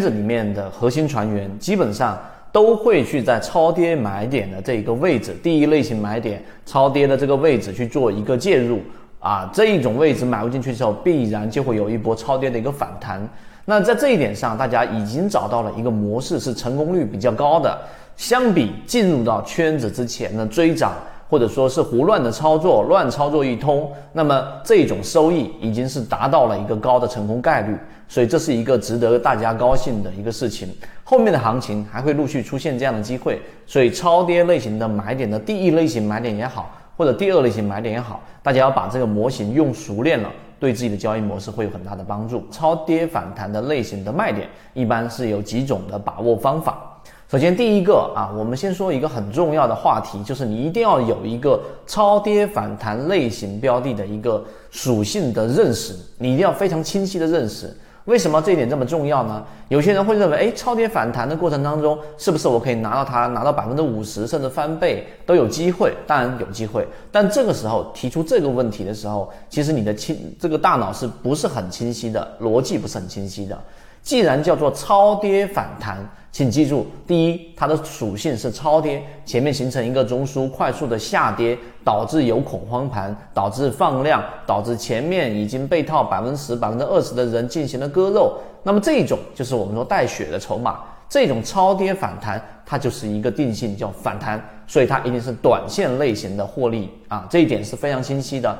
这里面的核心船员基本上都会去在超跌买点的这一个位置，第一类型买点超跌的这个位置去做一个介入啊，这一种位置买入进去之后，必然就会有一波超跌的一个反弹。那在这一点上，大家已经找到了一个模式，是成功率比较高的。相比进入到圈子之前的追涨，或者说是胡乱的操作，乱操作一通，那么这种收益已经是达到了一个高的成功概率。所以这是一个值得大家高兴的一个事情。后面的行情还会陆续出现这样的机会，所以超跌类型的买点的第一类型买点也好，或者第二类型买点也好，大家要把这个模型用熟练了，对自己的交易模式会有很大的帮助。超跌反弹的类型的卖点，一般是有几种的把握方法。首先，第一个啊，我们先说一个很重要的话题，就是你一定要有一个超跌反弹类型标的的一个属性的认识，你一定要非常清晰的认识。为什么这一点这么重要呢？有些人会认为，哎，超跌反弹的过程当中，是不是我可以拿到它，拿到百分之五十甚至翻倍都有机会？当然有机会，但这个时候提出这个问题的时候，其实你的清这个大脑是不是很清晰的，逻辑不是很清晰的。既然叫做超跌反弹。请记住，第一，它的属性是超跌，前面形成一个中枢快速的下跌，导致有恐慌盘，导致放量，导致前面已经被套百分之十、百分之二十的人进行了割肉。那么这种就是我们说带血的筹码，这种超跌反弹，它就是一个定性叫反弹，所以它一定是短线类型的获利啊，这一点是非常清晰的。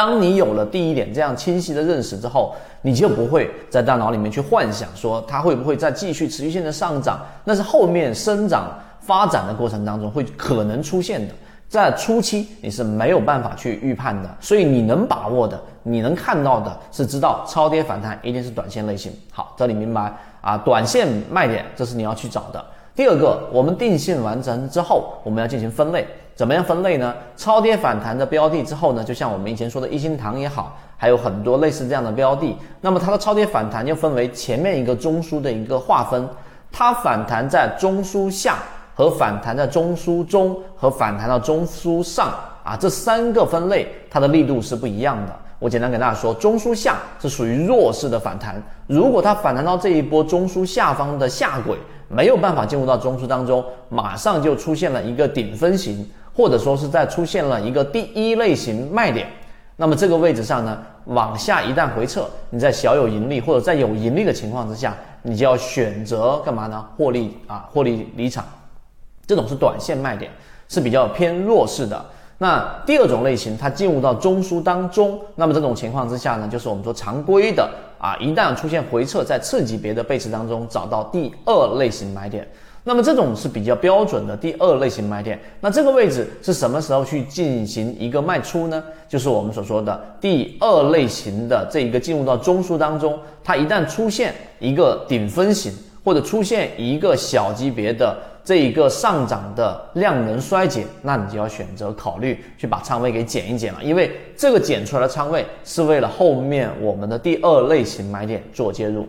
当你有了第一点这样清晰的认识之后，你就不会在大脑里面去幻想说它会不会再继续持续性的上涨，那是后面生长发展的过程当中会可能出现的，在初期你是没有办法去预判的，所以你能把握的，你能看到的是知道超跌反弹一定是短线类型。好，这里明白啊，短线卖点这是你要去找的。第二个，我们定性完成之后，我们要进行分类。怎么样分类呢？超跌反弹的标的之后呢，就像我们以前说的一心堂也好，还有很多类似这样的标的。那么它的超跌反弹又分为前面一个中枢的一个划分，它反弹在中枢下和反弹在中枢中和反弹到中枢上啊，这三个分类它的力度是不一样的。我简单给大家说，中枢下是属于弱势的反弹，如果它反弹到这一波中枢下方的下轨，没有办法进入到中枢当中，马上就出现了一个顶分型。或者说是在出现了一个第一类型卖点，那么这个位置上呢，往下一旦回撤，你在小有盈利或者在有盈利的情况之下，你就要选择干嘛呢？获利啊，获利离场，这种是短线卖点，是比较偏弱势的。那第二种类型，它进入到中枢当中，那么这种情况之下呢，就是我们说常规的啊，一旦出现回撤，在次级别的背驰当中找到第二类型买点。那么这种是比较标准的第二类型买点。那这个位置是什么时候去进行一个卖出呢？就是我们所说的第二类型的这一个进入到中枢当中，它一旦出现一个顶分型，或者出现一个小级别的这一个上涨的量能衰减，那你就要选择考虑去把仓位给减一减了，因为这个减出来的仓位是为了后面我们的第二类型买点做介入。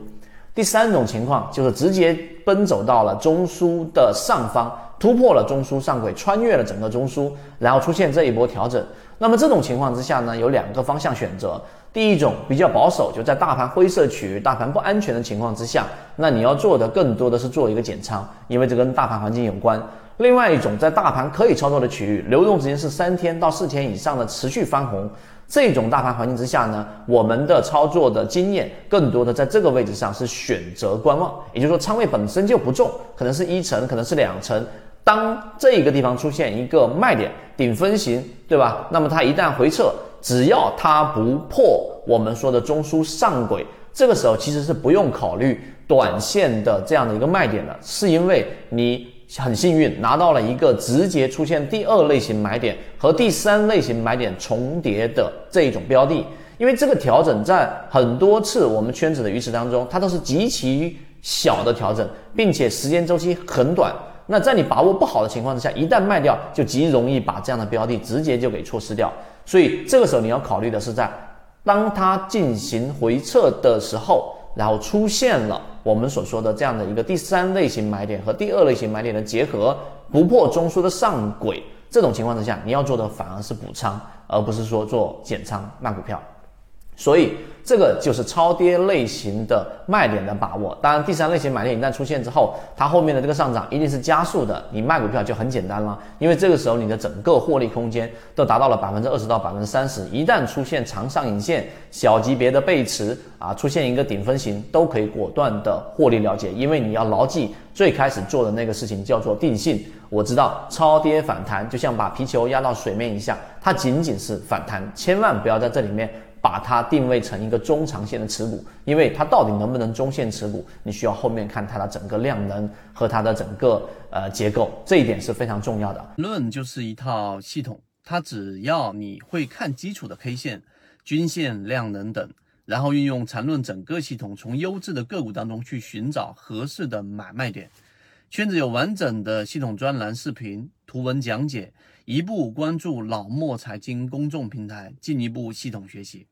第三种情况就是直接奔走到了中枢的上方，突破了中枢上轨，穿越了整个中枢，然后出现这一波调整。那么这种情况之下呢，有两个方向选择。第一种比较保守，就在大盘灰色区域、大盘不安全的情况之下，那你要做的更多的是做一个减仓，因为这跟大盘环境有关。另外一种在大盘可以操作的区域，流动时间是三天到四天以上的持续翻红。这种大盘环境之下呢，我们的操作的经验更多的在这个位置上是选择观望，也就是说仓位本身就不重，可能是一层，可能是两层。当这一个地方出现一个卖点顶分型，对吧？那么它一旦回撤，只要它不破我们说的中枢上轨，这个时候其实是不用考虑短线的这样的一个卖点的，是因为你。很幸运拿到了一个直接出现第二类型买点和第三类型买点重叠的这一种标的，因为这个调整在很多次我们圈子的鱼池当中，它都是极其小的调整，并且时间周期很短。那在你把握不好的情况之下，一旦卖掉，就极容易把这样的标的直接就给错失掉。所以这个时候你要考虑的是，在当它进行回撤的时候。然后出现了我们所说的这样的一个第三类型买点和第二类型买点的结合，不破中枢的上轨，这种情况之下，你要做的反而是补仓，而不是说做减仓卖股票。所以这个就是超跌类型的卖点的把握。当然，第三类型买点一旦出现之后，它后面的这个上涨一定是加速的。你卖股票就很简单了，因为这个时候你的整个获利空间都达到了百分之二十到百分之三十。一旦出现长上影线、小级别的背驰啊，出现一个顶分型，都可以果断的获利了结。因为你要牢记最开始做的那个事情叫做定性。我知道超跌反弹就像把皮球压到水面一下，它仅仅是反弹，千万不要在这里面。把它定位成一个中长线的持股，因为它到底能不能中线持股，你需要后面看它的整个量能和它的整个呃结构，这一点是非常重要的。论就是一套系统，它只要你会看基础的 K 线、均线、量能等，然后运用缠论整个系统，从优质的个股当中去寻找合适的买卖点。圈子有完整的系统专栏、视频、图文讲解，一步关注老莫财经公众平台，进一步系统学习。